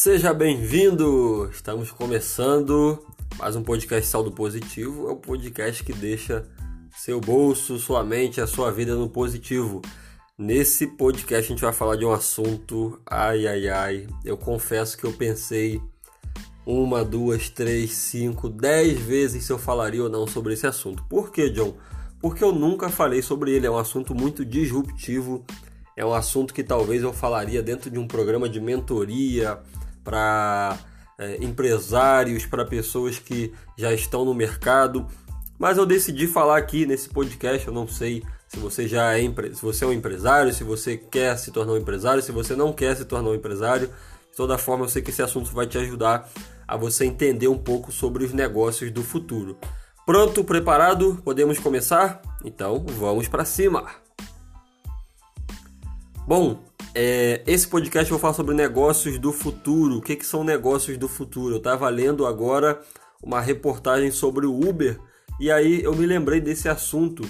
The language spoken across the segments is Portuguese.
Seja bem-vindo! Estamos começando mais um podcast Saldo Positivo. É o um podcast que deixa seu bolso, sua mente, a sua vida no positivo. Nesse podcast a gente vai falar de um assunto, ai ai ai. Eu confesso que eu pensei uma, duas, três, cinco, dez vezes se eu falaria ou não sobre esse assunto. Por que, John? Porque eu nunca falei sobre ele. É um assunto muito disruptivo. É um assunto que talvez eu falaria dentro de um programa de mentoria para é, empresários, para pessoas que já estão no mercado. Mas eu decidi falar aqui nesse podcast. Eu não sei se você já é se você é um empresário, se você quer se tornar um empresário, se você não quer se tornar um empresário. De toda forma, eu sei que esse assunto vai te ajudar a você entender um pouco sobre os negócios do futuro. Pronto, preparado? Podemos começar? Então, vamos para cima. Bom, é, esse podcast eu vou falar sobre negócios do futuro. O que, que são negócios do futuro? Eu estava lendo agora uma reportagem sobre o Uber e aí eu me lembrei desse assunto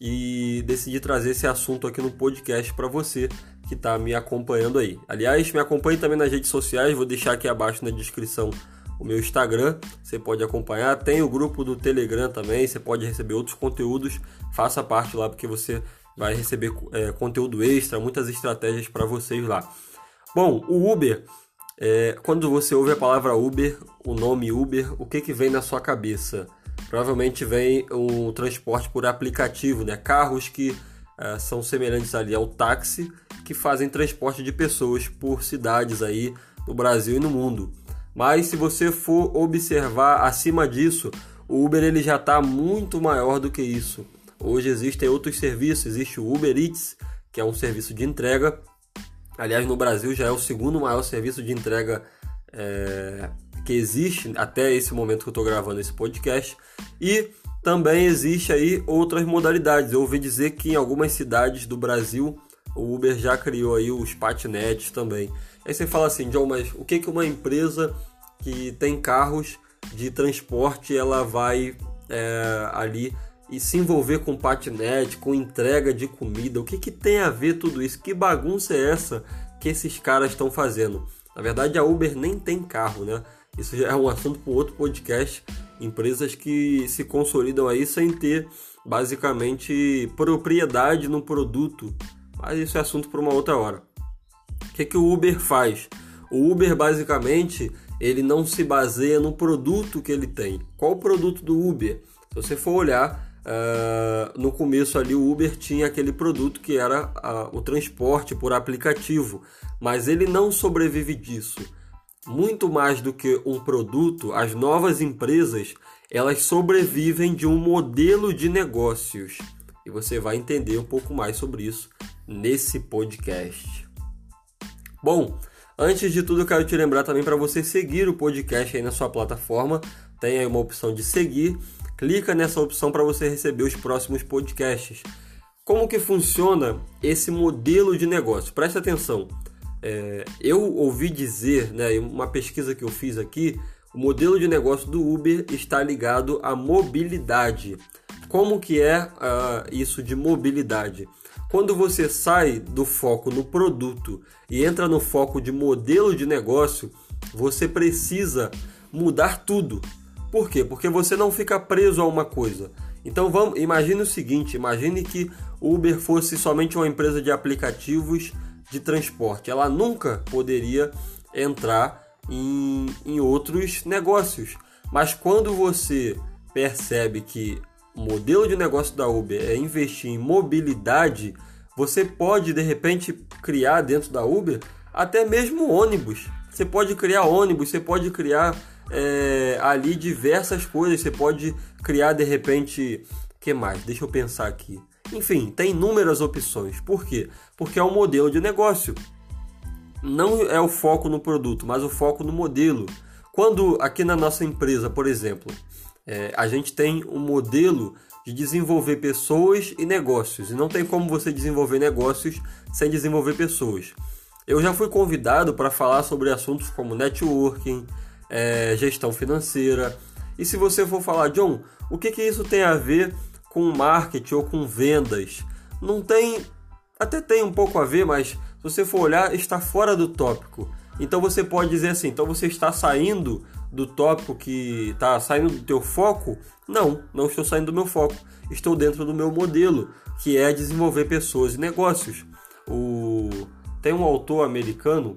e decidi trazer esse assunto aqui no podcast para você que está me acompanhando aí. Aliás, me acompanhe também nas redes sociais, vou deixar aqui abaixo na descrição o meu Instagram, você pode acompanhar. Tem o grupo do Telegram também, você pode receber outros conteúdos. Faça parte lá porque você vai receber é, conteúdo extra, muitas estratégias para vocês lá. Bom, o Uber, é, quando você ouve a palavra Uber, o nome Uber, o que, que vem na sua cabeça? Provavelmente vem o transporte por aplicativo, né? Carros que é, são semelhantes ali ao táxi, que fazem transporte de pessoas por cidades aí no Brasil e no mundo. Mas se você for observar acima disso, o Uber ele já está muito maior do que isso. Hoje existem outros serviços, existe o Uber Eats, que é um serviço de entrega. Aliás, no Brasil já é o segundo maior serviço de entrega é, que existe até esse momento que eu estou gravando esse podcast. E também existe aí outras modalidades. Eu ouvi dizer que em algumas cidades do Brasil o Uber já criou aí os patinetes também. Aí você fala assim, John, mas o que, que uma empresa que tem carros de transporte ela vai é, ali e se envolver com patinete, com entrega de comida. O que, que tem a ver tudo isso? Que bagunça é essa que esses caras estão fazendo? Na verdade, a Uber nem tem carro, né? Isso já é um assunto para outro podcast. Empresas que se consolidam aí sem ter basicamente propriedade no produto. Mas isso é assunto para uma outra hora. O que, que o Uber faz? O Uber basicamente ele não se baseia no produto que ele tem. Qual o produto do Uber? Se você for olhar, Uh, no começo ali o Uber tinha aquele produto que era uh, o transporte por aplicativo, mas ele não sobrevive disso. Muito mais do que um produto, as novas empresas elas sobrevivem de um modelo de negócios e você vai entender um pouco mais sobre isso nesse podcast. Bom, antes de tudo eu quero te lembrar também para você seguir o podcast aí na sua plataforma, tem aí uma opção de seguir clica nessa opção para você receber os próximos podcasts. Como que funciona esse modelo de negócio? Preste atenção. É, eu ouvi dizer, né, uma pesquisa que eu fiz aqui, o modelo de negócio do Uber está ligado à mobilidade. Como que é uh, isso de mobilidade? Quando você sai do foco no produto e entra no foco de modelo de negócio, você precisa mudar tudo. Por quê? Porque você não fica preso a uma coisa. Então vamos, imagine o seguinte, imagine que o Uber fosse somente uma empresa de aplicativos de transporte. Ela nunca poderia entrar em, em outros negócios. Mas quando você percebe que o modelo de negócio da Uber é investir em mobilidade, você pode de repente criar dentro da Uber até mesmo ônibus. Você pode criar ônibus, você pode criar é, ali diversas coisas. Você pode criar de repente. que mais? Deixa eu pensar aqui. Enfim, tem inúmeras opções. Por quê? Porque é um modelo de negócio. Não é o foco no produto, mas o foco no modelo. Quando aqui na nossa empresa, por exemplo, é, a gente tem um modelo de desenvolver pessoas e negócios. E não tem como você desenvolver negócios sem desenvolver pessoas. Eu já fui convidado para falar sobre assuntos como networking, é, gestão financeira. E se você for falar, John, o que, que isso tem a ver com marketing ou com vendas? Não tem, até tem um pouco a ver, mas se você for olhar, está fora do tópico. Então você pode dizer assim, então você está saindo do tópico que está saindo do teu foco? Não, não estou saindo do meu foco. Estou dentro do meu modelo, que é desenvolver pessoas e negócios. O... Tem um autor americano,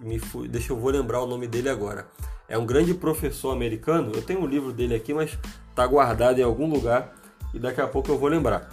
me deixa eu vou lembrar o nome dele agora. É um grande professor americano. Eu tenho um livro dele aqui, mas está guardado em algum lugar e daqui a pouco eu vou lembrar.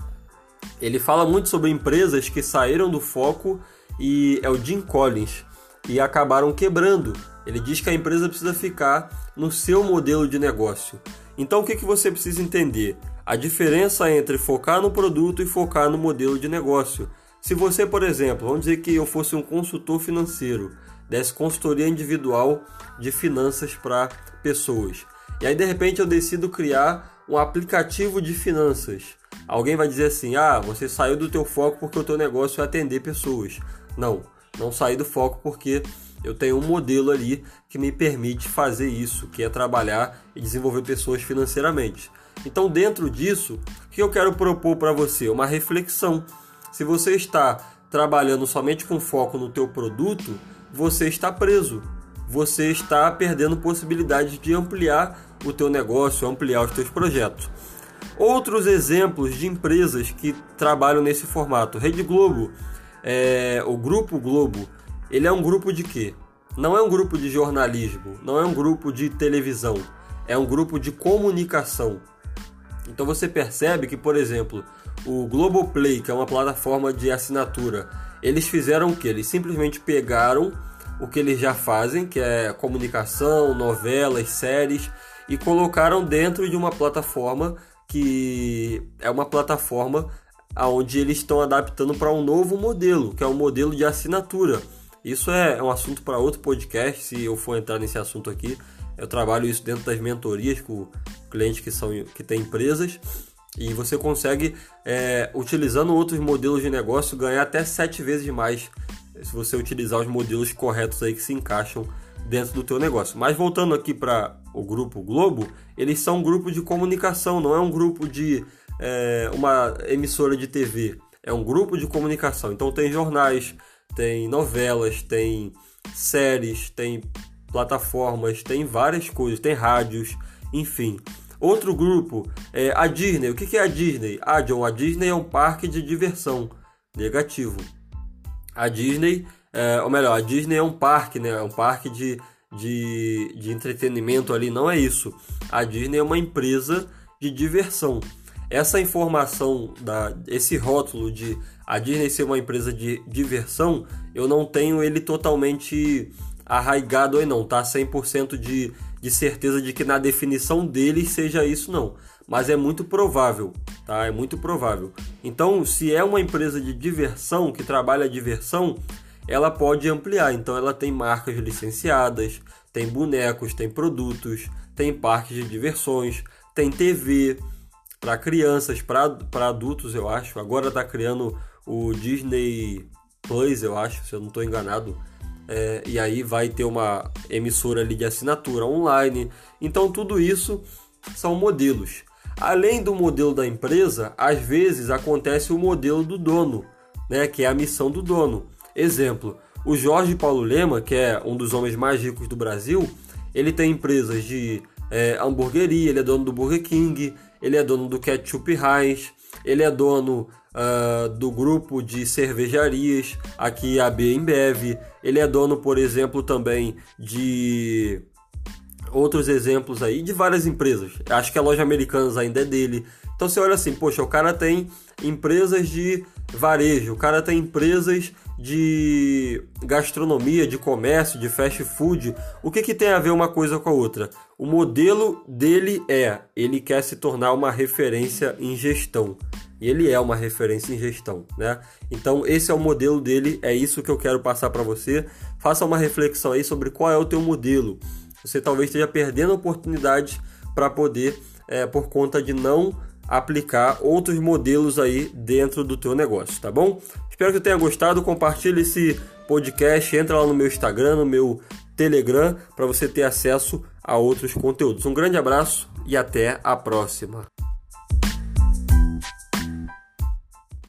Ele fala muito sobre empresas que saíram do foco e é o Jim Collins e acabaram quebrando. Ele diz que a empresa precisa ficar no seu modelo de negócio. Então o que, que você precisa entender? A diferença entre focar no produto e focar no modelo de negócio. Se você, por exemplo, vamos dizer que eu fosse um consultor financeiro, desse consultoria individual de finanças para pessoas. E aí de repente eu decido criar um aplicativo de finanças. Alguém vai dizer assim: "Ah, você saiu do teu foco porque o teu negócio é atender pessoas". Não, não saí do foco porque eu tenho um modelo ali que me permite fazer isso, que é trabalhar e desenvolver pessoas financeiramente. Então, dentro disso, o que eu quero propor para você? Uma reflexão. Se você está trabalhando somente com foco no teu produto, você está preso. Você está perdendo possibilidades de ampliar o teu negócio, ampliar os teus projetos. Outros exemplos de empresas que trabalham nesse formato. Rede Globo é, o Grupo Globo, ele é um grupo de quê? Não é um grupo de jornalismo, não é um grupo de televisão, é um grupo de comunicação. Então você percebe que, por exemplo, o Globoplay, que é uma plataforma de assinatura, eles fizeram o que? Eles simplesmente pegaram o que eles já fazem, que é comunicação, novelas, séries, e colocaram dentro de uma plataforma que é uma plataforma aonde eles estão adaptando para um novo modelo, que é um modelo de assinatura. Isso é um assunto para outro podcast, se eu for entrar nesse assunto aqui. Eu trabalho isso dentro das mentorias com clientes que, são, que têm empresas e você consegue, é, utilizando outros modelos de negócio, ganhar até sete vezes mais se você utilizar os modelos corretos aí que se encaixam dentro do teu negócio. Mas voltando aqui para o grupo Globo, eles são um grupo de comunicação, não é um grupo de é, uma emissora de TV, é um grupo de comunicação. Então tem jornais, tem novelas, tem séries, tem plataformas, tem várias coisas, tem rádios, enfim. Outro grupo é a Disney. O que é a Disney? Ah, John, a Disney é um parque de diversão. Negativo. A Disney, é, ou melhor, a Disney é um parque, né? É um parque de, de, de entretenimento ali. Não é isso. A Disney é uma empresa de diversão essa informação, da, esse rótulo de a Disney ser uma empresa de diversão, eu não tenho ele totalmente arraigado aí não, tá? 100% de, de certeza de que na definição dele seja isso não. Mas é muito provável, tá? É muito provável. Então, se é uma empresa de diversão, que trabalha diversão, ela pode ampliar. Então, ela tem marcas licenciadas, tem bonecos, tem produtos, tem parques de diversões, tem TV, para crianças, para adultos, eu acho. Agora está criando o Disney Plus, eu acho, se eu não estou enganado. É, e aí vai ter uma emissora ali de assinatura online. Então tudo isso são modelos. Além do modelo da empresa, às vezes acontece o modelo do dono, né, que é a missão do dono. Exemplo, o Jorge Paulo Lema, que é um dos homens mais ricos do Brasil, ele tem empresas de é, hamburgueria, ele é dono do Burger King, ele é dono do Ketchup Heinz, ele é dono uh, do grupo de cervejarias aqui a Embev, ele é dono, por exemplo, também de outros exemplos aí de várias empresas. Acho que a loja Americanas ainda é dele. Então você olha assim, poxa, o cara tem empresas de varejo, o cara tem empresas de gastronomia, de comércio, de fast food. O que, que tem a ver uma coisa com a outra? O modelo dele é, ele quer se tornar uma referência em gestão. E ele é uma referência em gestão, né? Então esse é o modelo dele, é isso que eu quero passar para você. Faça uma reflexão aí sobre qual é o teu modelo. Você talvez esteja perdendo oportunidades para poder, é, por conta de não aplicar outros modelos aí dentro do teu negócio, tá bom? Espero que tenha gostado, compartilhe esse podcast, entra lá no meu Instagram, no meu Telegram, para você ter acesso a outros conteúdos. Um grande abraço e até a próxima.